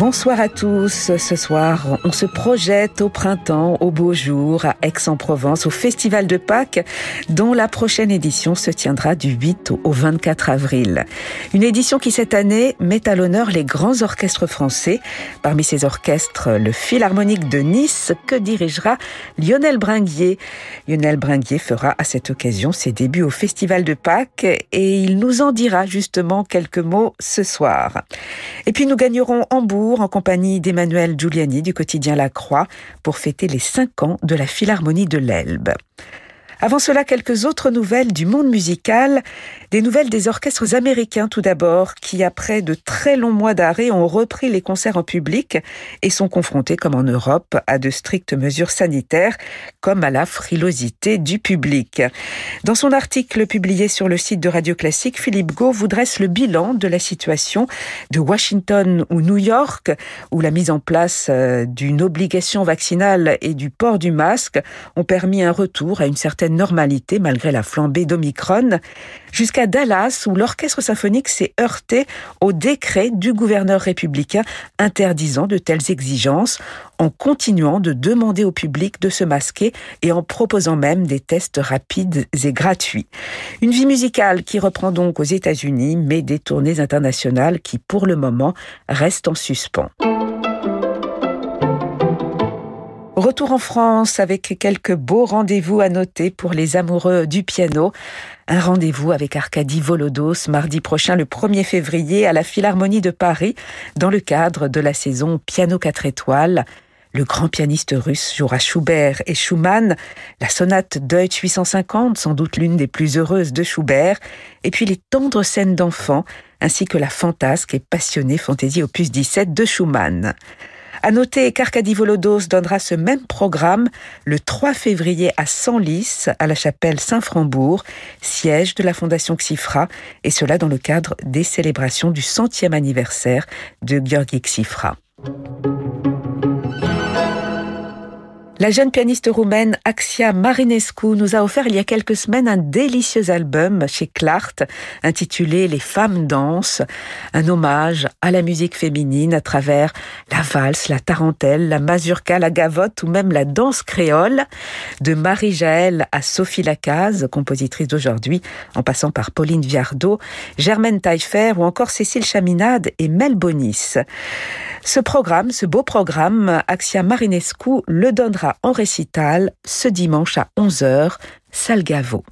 Bonsoir à tous. Ce soir, on se projette au printemps, au beau jour, à Aix-en-Provence, au Festival de Pâques, dont la prochaine édition se tiendra du 8 au 24 avril. Une édition qui, cette année, met à l'honneur les grands orchestres français. Parmi ces orchestres, le Philharmonique de Nice, que dirigera Lionel Bringuier. Lionel Bringuier fera à cette occasion ses débuts au Festival de Pâques et il nous en dira justement quelques mots ce soir. Et puis nous gagnerons Hambourg en compagnie d'Emmanuel Giuliani du quotidien La Croix pour fêter les 5 ans de la Philharmonie de l'Elbe. Avant cela, quelques autres nouvelles du monde musical. Des nouvelles des orchestres américains tout d'abord, qui après de très longs mois d'arrêt ont repris les concerts en public et sont confrontés, comme en Europe, à de strictes mesures sanitaires, comme à la frilosité du public. Dans son article publié sur le site de Radio Classique, Philippe Gau vous dresse le bilan de la situation de Washington ou New York, où la mise en place euh, d'une obligation vaccinale et du port du masque ont permis un retour à une certaine normalité malgré la flambée d'Omicron, jusqu'à Dallas où l'orchestre symphonique s'est heurté au décret du gouverneur républicain interdisant de telles exigences en continuant de demander au public de se masquer et en proposant même des tests rapides et gratuits. Une vie musicale qui reprend donc aux États-Unis, mais des tournées internationales qui, pour le moment, restent en suspens. Retour en France avec quelques beaux rendez-vous à noter pour les amoureux du piano. Un rendez-vous avec Arkady Volodos mardi prochain le 1er février à la Philharmonie de Paris dans le cadre de la saison Piano 4 étoiles. Le grand pianiste russe jouera Schubert et Schumann, la sonate Deutsch 850, sans doute l'une des plus heureuses de Schubert, et puis les tendres scènes d'enfants, ainsi que la fantasque et passionnée fantaisie opus 17 de Schumann. À noter qu'Arcadie Volodos donnera ce même programme le 3 février à Senlis, à la chapelle Saint-Frambourg, siège de la Fondation Xifra, et cela dans le cadre des célébrations du centième anniversaire de Georgi Xifra. La jeune pianiste roumaine Axia Marinescu nous a offert il y a quelques semaines un délicieux album chez Clart intitulé Les femmes dansent, un hommage à la musique féminine à travers la valse, la tarentelle, la mazurka, la gavotte ou même la danse créole, de Marie-Jaël à Sophie Lacaze, compositrice d'aujourd'hui, en passant par Pauline Viardot, Germaine Taillefer ou encore Cécile Chaminade et Mel Bonis. Ce programme, ce beau programme, Axia Marinescu le donnera en récital ce dimanche à 11h, Salgavo.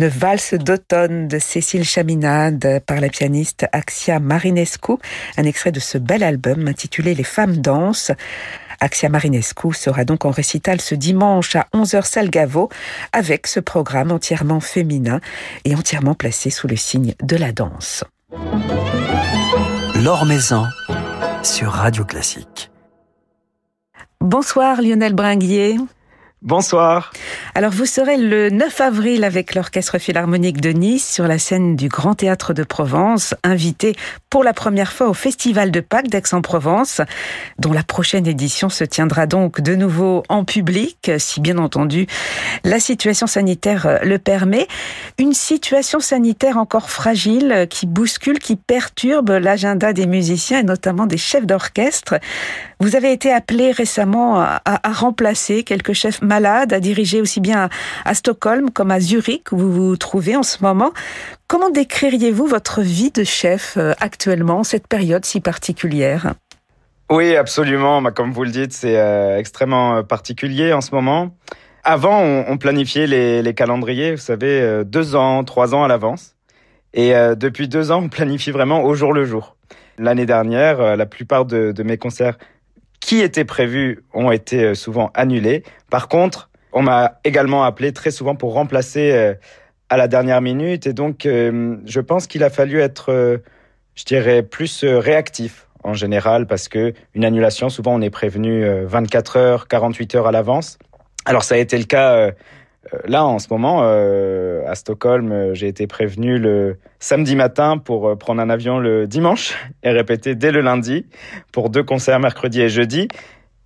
Une valse d'automne de Cécile Chaminade par la pianiste Axia Marinescu, un extrait de ce bel album intitulé Les femmes dansent. Axia Marinescu sera donc en récital ce dimanche à 11h Salgavo avec ce programme entièrement féminin et entièrement placé sous le signe de la danse. L'Or Maison sur Radio Classique. Bonsoir Lionel Bringuier. Bonsoir. Alors vous serez le 9 avril avec l'Orchestre Philharmonique de Nice sur la scène du Grand Théâtre de Provence, invité pour la première fois au Festival de Pâques d'Aix-en-Provence, dont la prochaine édition se tiendra donc de nouveau en public, si bien entendu la situation sanitaire le permet. Une situation sanitaire encore fragile qui bouscule, qui perturbe l'agenda des musiciens et notamment des chefs d'orchestre. Vous avez été appelé récemment à, remplacer quelques chefs malade, à diriger aussi bien à, Stockholm comme à Zurich, où vous vous trouvez en ce moment. Comment décririez-vous votre vie de chef euh, actuellement, cette période si particulière? Oui, absolument. Bah, comme vous le dites, c'est euh, extrêmement euh, particulier en ce moment. Avant, on, planifiait les, calendriers, vous savez, deux ans, trois ans à l'avance. Et depuis deux ans, on planifie vraiment au jour le jour. L'année dernière, la plupart de, de mes concerts qui étaient prévus ont été euh, souvent annulés. Par contre, on m'a également appelé très souvent pour remplacer euh, à la dernière minute. Et donc, euh, je pense qu'il a fallu être, je dirais, plus réactif en général, parce que une annulation, souvent, on est prévenu 24 heures, 48 heures à l'avance. Alors, ça a été le cas là, en ce moment, euh, à Stockholm, euh, j'ai été prévenu le samedi matin pour prendre un avion le dimanche et répéter dès le lundi pour deux concerts mercredi et jeudi.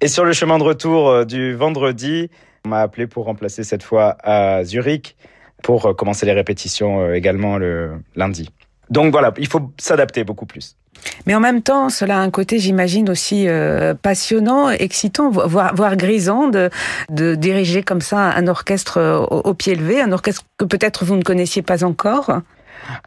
Et sur le chemin de retour du vendredi, on m'a appelé pour remplacer cette fois à Zurich pour commencer les répétitions également le lundi. Donc voilà, il faut s'adapter beaucoup plus. Mais en même temps, cela a un côté, j'imagine, aussi euh, passionnant, excitant, voire, voire grisant de, de, diriger comme ça un orchestre euh, au, pied levé, un orchestre que peut-être vous ne connaissiez pas encore.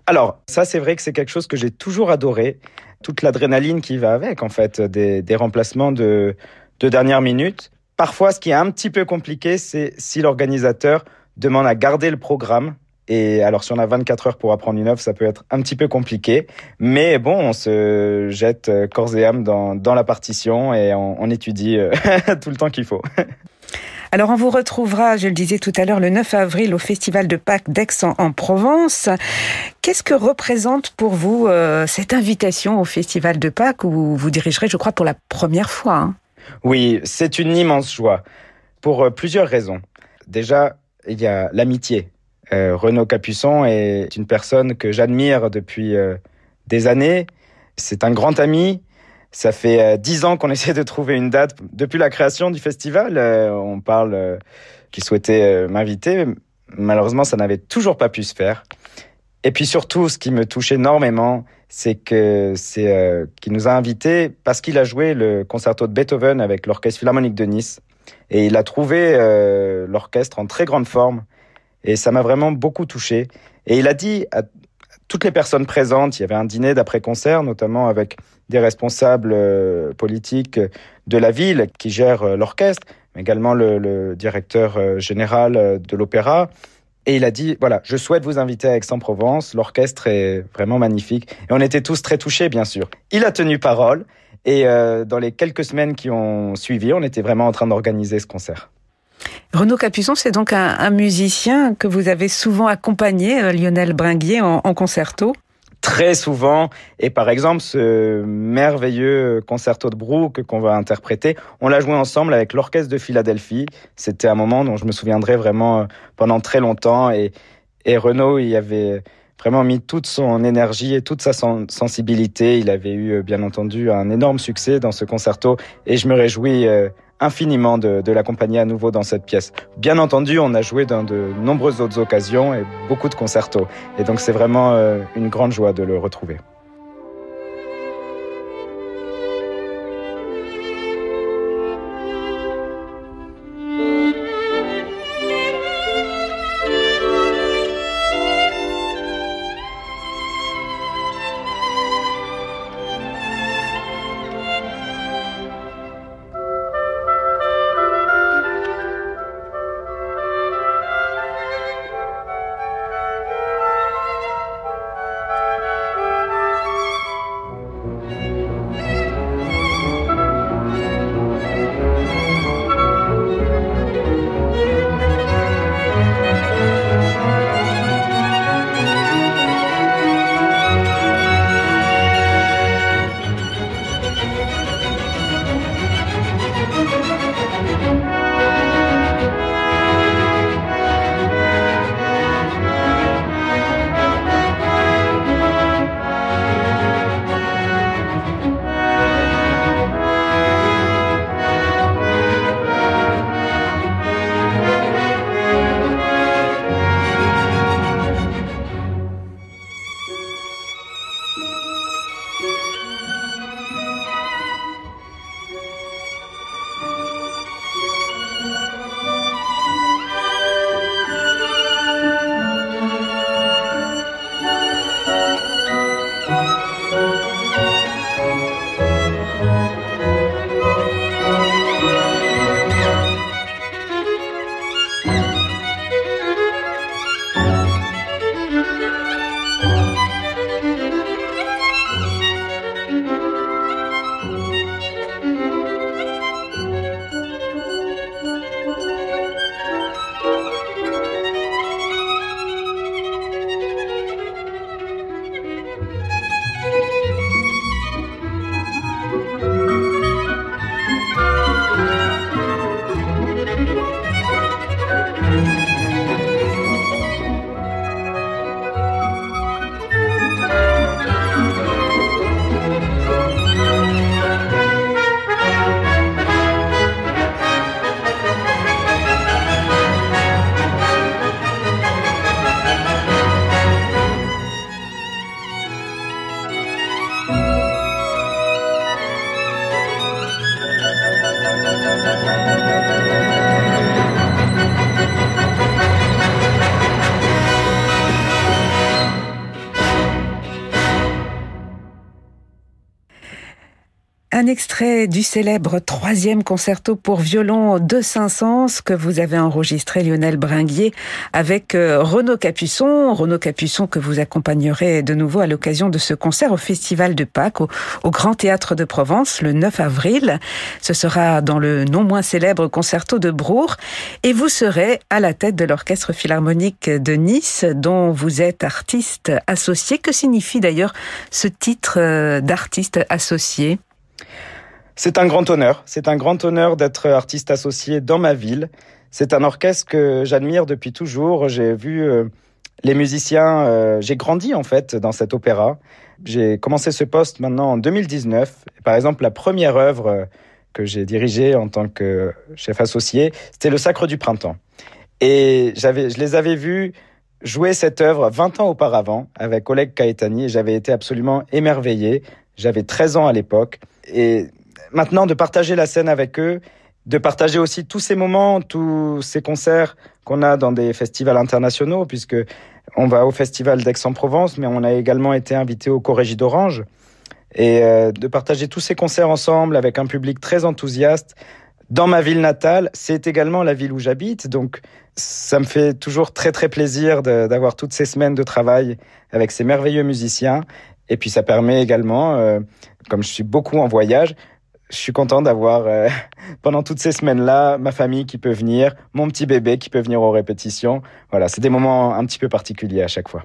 Alors, ça, c'est vrai que c'est quelque chose que j'ai toujours adoré. Toute l'adrénaline qui va avec, en fait, des, des remplacements de, de dernière minute. Parfois, ce qui est un petit peu compliqué, c'est si l'organisateur demande à garder le programme et alors, si on a 24 heures pour apprendre une œuvre, ça peut être un petit peu compliqué. Mais bon, on se jette euh, corps et âme dans, dans la partition et on, on étudie euh, tout le temps qu'il faut. Alors on vous retrouvera, je le disais tout à l'heure, le 9 avril au Festival de Pâques d'Aix-en-Provence. Qu'est-ce que représente pour vous euh, cette invitation au Festival de Pâques où vous dirigerez, je crois, pour la première fois hein? Oui, c'est une immense joie pour plusieurs raisons. Déjà, il y a l'amitié euh, Renaud Capuçon est une personne que j'admire depuis euh, des années. C'est un grand ami. Ça fait euh, dix ans qu'on essaie de trouver une date. Depuis la création du festival, on parle qu'il souhaitait m'inviter. Malheureusement, ça n'avait toujours pas pu se faire. Et puis surtout, ce qui me touche énormément, c'est que c'est qu'il nous a invités parce qu'il a joué le concerto de Beethoven avec l'Orchestre Philharmonique de Nice. Et il a trouvé l'orchestre en très grande forme. Et ça m'a vraiment beaucoup touché. Et il a dit à toutes les personnes présentes, il y avait un dîner d'après-concert, notamment avec des responsables euh, politiques de la ville qui gèrent euh, l'orchestre, mais également le, directeur euh, général de l'opéra. Et il a dit, voilà, je souhaite vous inviter à Aix-en-Provence, l'orchestre est vraiment magnifique. Et on était tous très touchés, bien sûr. Il a tenu parole, et dans les quelques semaines qui ont suivi, on était vraiment en train d'organiser ce concert. Renaud Capuçon, c'est donc un, musicien que vous avez souvent accompagné, euh, Lionel Bringuier, en, concerto Très souvent, et par exemple ce merveilleux concerto de Brooke qu'on va interpréter, on l'a joué ensemble avec l'orchestre de Philadelphie. C'était un moment dont je me souviendrai vraiment euh, pendant très longtemps, et, et Renaud y avait vraiment mis toute son énergie et toute sa sensibilité. Il avait eu, euh, bien entendu, un énorme succès dans ce concerto et je me réjouis infiniment de, de l'accompagner à nouveau dans cette pièce. Bien entendu, on a joué dans de nombreuses autres occasions et beaucoup de concertos. Et donc c'est vraiment euh, une grande joie de le retrouver. Du célèbre troisième concerto pour violon de Saint-Saëns que vous avez enregistré Lionel Bringuier avec euh, Renaud Capuçon. Renaud Capuçon que vous accompagnerez de nouveau à l'occasion de ce concert au Festival de Pâques au, Grand Théâtre de Provence le 9 avril. Ce sera dans le non moins célèbre concerto de Brour et vous serez à la tête de l'Orchestre Philharmonique de Nice dont vous êtes artiste associé. Que signifie d'ailleurs ce titre euh, d'artiste associé? C'est un grand honneur. C'est un grand honneur d'être artiste associé dans ma ville. C'est un orchestre que j'admire depuis toujours. J'ai vu euh, les musiciens, euh, j'ai grandi en fait dans cet opéra. J'ai commencé ce poste maintenant en 2019. Par exemple, la première œuvre euh, que j'ai dirigée en tant que chef associé, c'était Le Sacre du Printemps. Et j'avais, je les avais vus jouer cette œuvre 20 ans auparavant avec Oleg Kaetani et j'avais été absolument émerveillé. J'avais 13 ans à l'époque. Et maintenant, de partager la scène avec eux, de partager aussi tous ces moments, tous ces concerts qu'on a dans des festivals internationaux, puisque on va au festival d'Aix-en-Provence, mais on a également été invité au Corrégie d'Orange. Et euh, de partager tous ces concerts ensemble avec un public très enthousiaste. Dans ma ville natale, c'est également la ville où j'habite, donc ça me fait toujours très très plaisir d'avoir toutes ces semaines de travail avec ces merveilleux musiciens. Et puis ça permet également, euh, comme je suis beaucoup en voyage, je suis content d'avoir euh, pendant toutes ces semaines-là ma famille qui peut venir, mon petit bébé qui peut venir aux répétitions. Voilà, c'est des moments un petit peu particuliers à chaque fois.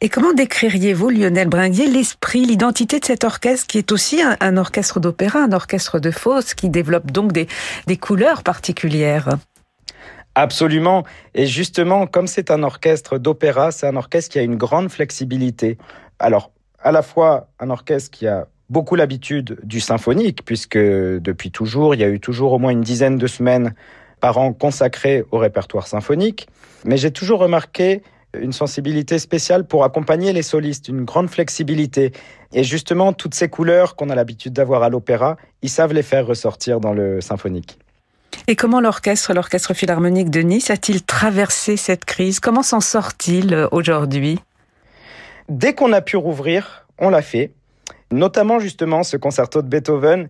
Et comment décririez-vous, Lionel Bringuier, l'esprit, l'identité de cet orchestre qui est aussi un, orchestre d'opéra, un orchestre de fosse, qui développe donc des, des couleurs particulières? Absolument. Et justement, comme c'est un orchestre d'opéra, c'est un orchestre qui a une grande flexibilité. Alors, à la fois un orchestre qui a beaucoup l'habitude du symphonique, puisque depuis toujours, il y a eu toujours au moins une dizaine de semaines par an consacrées au répertoire symphonique. Mais j'ai toujours remarqué une sensibilité spéciale pour accompagner les solistes, une grande flexibilité. Et justement, toutes ces couleurs qu'on a l'habitude d'avoir à l'opéra, ils savent les faire ressortir dans le symphonique. Et comment l'orchestre, l'orchestre philharmonique de Nice, a-t-il traversé cette crise? Comment s'en sort-il aujourd'hui? Dès qu'on a pu rouvrir, on l'a fait notamment justement ce concerto de Beethoven.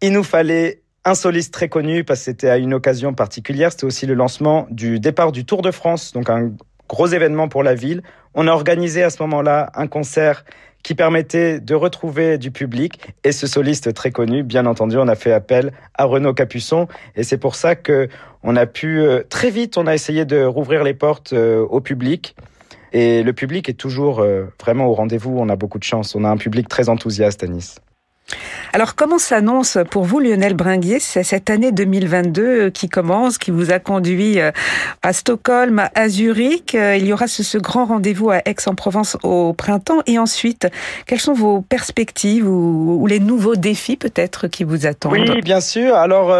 Il nous fallait un soliste très connu parce que c'était à une occasion particulière. C'était aussi le lancement du départ du Tour de France, donc un gros événement pour la ville. On a organisé à ce moment-là un concert qui permettait de retrouver du public et ce soliste très connu, bien entendu, on a fait appel à Renaud Capuçon et c'est pour ça que on a pu euh, très vite, on a essayé de rouvrir les portes euh, au public. Et le public est toujours euh, vraiment au rendez-vous. On a beaucoup de chance. On a un public très enthousiaste à Nice. Alors comment s'annonce pour vous Lionel Bringuier cette année 2022 euh, qui commence, qui vous a conduit euh, à Stockholm, à Zurich Il y aura ce, grand rendez-vous à Aix-en-Provence au printemps et ensuite, quelles sont vos perspectives ou, les nouveaux défis peut-être qui vous attendent? Oui, bien sûr. Alors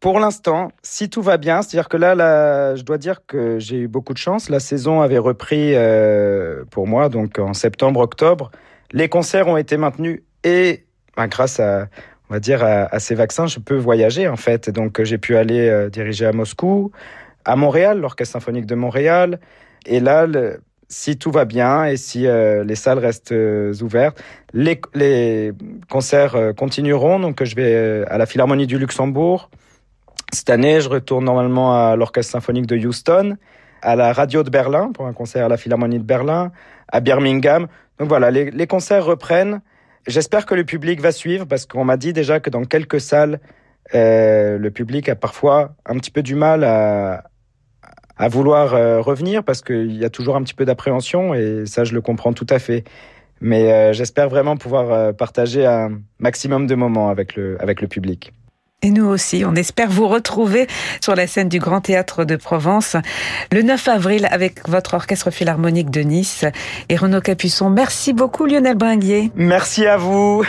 pour l'instant, si tout va bien, c'est-à-dire que là, je dois dire que j'ai eu beaucoup de chance. La saison avait repris euh, pour moi, donc en septembre-octobre. Les concerts ont été maintenus et ben, grâce à, on va dire, à, ces vaccins, je peux voyager en fait. Donc j'ai pu aller euh, diriger à Moscou, à Montréal, l'Orchestre symphonique de Montréal. Et là, si tout va bien et si euh, les salles restent ouvertes, les, les concerts continueront. Donc je vais à la Philharmonie du Luxembourg. Cette année, je retourne normalement à l'Orchestre symphonique de Houston, à la radio de Berlin pour un concert à la Philharmonie de Berlin, à Birmingham. Donc voilà, les, concerts reprennent. J'espère que le public va suivre parce qu'on m'a dit déjà que dans quelques salles, euh, le public a parfois un petit peu du mal à, vouloir euh, revenir parce qu'il y a toujours un petit peu d'appréhension et ça, je le comprends tout à fait. Mais euh, j'espère vraiment pouvoir partager un maximum de moments avec le, avec le public. Et nous aussi, on espère vous retrouver sur la scène du Grand Théâtre de Provence le 9 avril avec votre orchestre philharmonique de Nice et Renaud Capuçon. Merci beaucoup Lionel Bringuier. Merci à vous.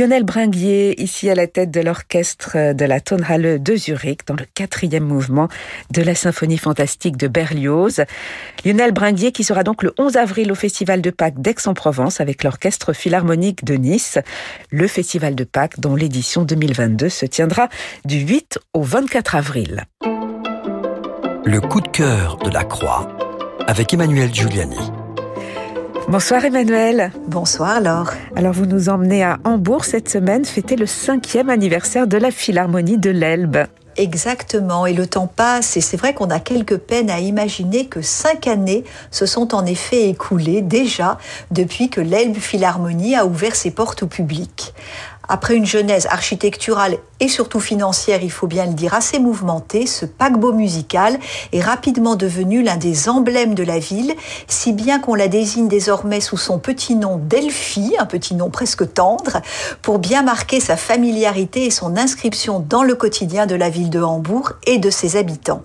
Lionel Bringuier, ici à la tête de l'orchestre de la Tonhalle de Zurich, dans le quatrième mouvement de la symphonie fantastique de Berlioz. Lionel Bringuier qui sera donc le 11 avril au Festival de Pâques d'Aix-en-Provence avec l'orchestre philharmonique de Nice. Le Festival de Pâques dont l'édition 2022 se tiendra du 8 au 24 avril. Le coup de cœur de la Croix avec Emmanuel Giuliani. Bonsoir Emmanuel. Bonsoir Laure. Alors vous nous emmenez à Hambourg cette semaine fêter le cinquième anniversaire de la Philharmonie de l'Elbe. Exactement, et le temps passe, et c'est vrai qu'on a quelques peines à imaginer que cinq années se sont en effet écoulées déjà depuis que l'Elbe Philharmonie a ouvert ses portes au public. Après une genèse architecturale et surtout financière, il faut bien le dire, assez mouvementée, ce paquebot musical est rapidement devenu l'un des emblèmes de la ville, si bien qu'on la désigne désormais sous son petit nom Delphi, un petit nom presque tendre, pour bien marquer sa familiarité et son inscription dans le quotidien de la ville de Hambourg et de ses habitants.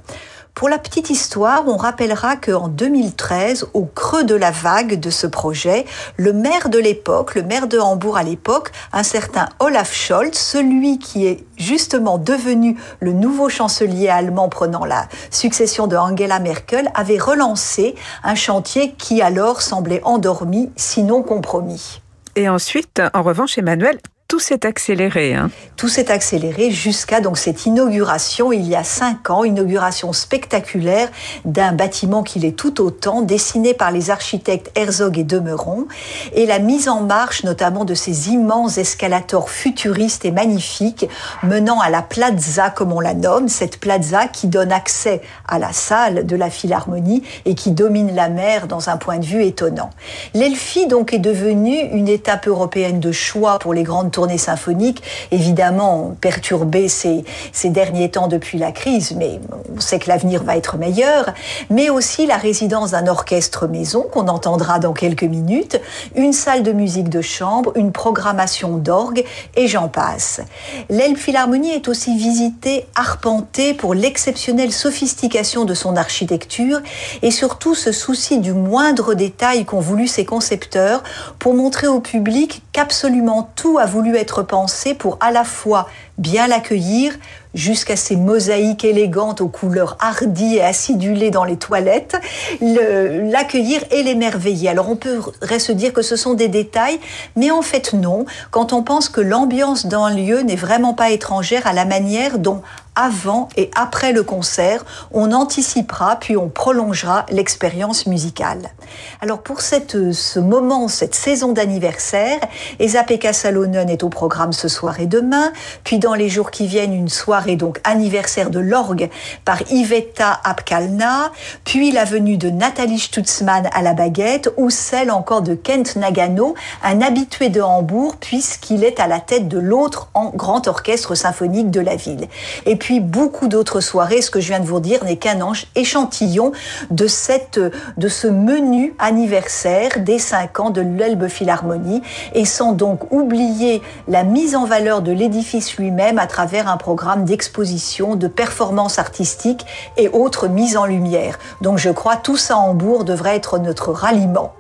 Pour la petite histoire, on rappellera qu'en 2013, au creux de la vague de ce projet, le maire de l'époque, le maire de Hambourg à l'époque, un certain Olaf Scholz, celui qui est justement devenu le nouveau chancelier allemand prenant la succession de Angela Merkel, avait relancé un chantier qui alors semblait endormi, sinon compromis. Et ensuite, en revanche, Emmanuel, tout s'est accéléré. Hein. Tout s'est accéléré jusqu'à donc cette inauguration il y a cinq ans, inauguration spectaculaire d'un bâtiment qui l'est tout autant, dessiné par les architectes Herzog et Demeron, et la mise en marche notamment de ces immenses escalators futuristes et magnifiques menant à la plaza comme on la nomme, cette plaza qui donne accès à la salle de la Philharmonie et qui domine la mer dans un point de vue étonnant. L'Elphi donc est devenue une étape européenne de choix pour les grandes tournée symphonique, évidemment perturbée ces, ces derniers temps depuis la crise, mais on sait que l'avenir va être meilleur, mais aussi la résidence d'un orchestre maison qu'on entendra dans quelques minutes, une salle de musique de chambre, une programmation d'orgue et j'en passe. L'Elbe Philharmonie est aussi visitée, arpentée pour l'exceptionnelle sophistication de son architecture et surtout ce souci du moindre détail qu'ont voulu ses concepteurs pour montrer au public qu'absolument tout a voulu être pensé pour à la fois bien l'accueillir, jusqu'à ces mosaïques élégantes aux couleurs hardies et acidulées dans les toilettes, l'accueillir et l'émerveiller. Alors on pourrait se dire que ce sont des détails, mais en fait non, quand on pense que l'ambiance d'un lieu n'est vraiment pas étrangère à la manière dont avant et après le concert, on anticipera puis on prolongera l'expérience musicale. Alors pour ce moment, cette saison d'anniversaire, Esa Pekka Salonen est au programme ce soir et demain, puis dans les jours qui viennent, une soirée donc anniversaire de l'orgue par Iveta Apkalna, puis la venue de Nathalie Stutzmann à la baguette, ou celle encore de Kent Nagano, un habitué de Hambourg, puisqu'il est à la tête de l'autre grand orchestre symphonique de la ville. Beaucoup d'autres soirées. Ce que je viens de vous dire n'est qu'un échantillon de, cette, de ce menu anniversaire des 5 ans de l'Elbe Philharmonie et sans donc oublier la mise en valeur de l'édifice lui-même à travers un programme d'exposition, de performances artistiques et autres mises en lumière. Donc je crois tout ça en Hambourg devrait être notre ralliement.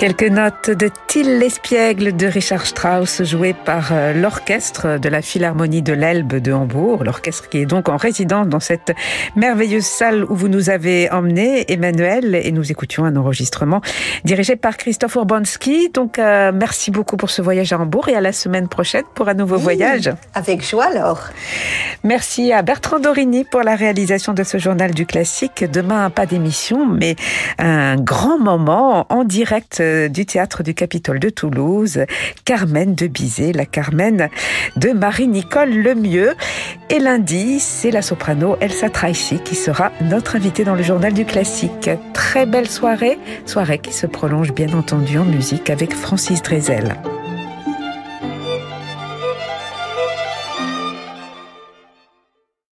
Quelques notes de Till l'espiègle de Richard Strauss joué par euh, l'orchestre de la Philharmonie de l'Elbe de Hambourg, l'orchestre qui est donc en résidence dans cette merveilleuse salle où vous nous avez emmené, Emmanuel, et nous écoutions un enregistrement dirigé par Christophe Urbanski. Donc euh, merci beaucoup pour ce voyage à Hambourg et à la semaine prochaine pour un nouveau voyage. Avec joie alors. Merci à Bertrand Dorini pour la réalisation de ce journal du classique. Demain, pas d'émission, mais un grand moment en direct du théâtre du Capitole de Toulouse, Carmen de Bizet, la Carmen de Marie-Nicole Lemieux. Et lundi, c'est la soprano Elsa Traichy qui sera notre invitée dans le journal du classique. Très belle soirée, soirée qui se prolonge bien entendu en musique avec Francis Drezel.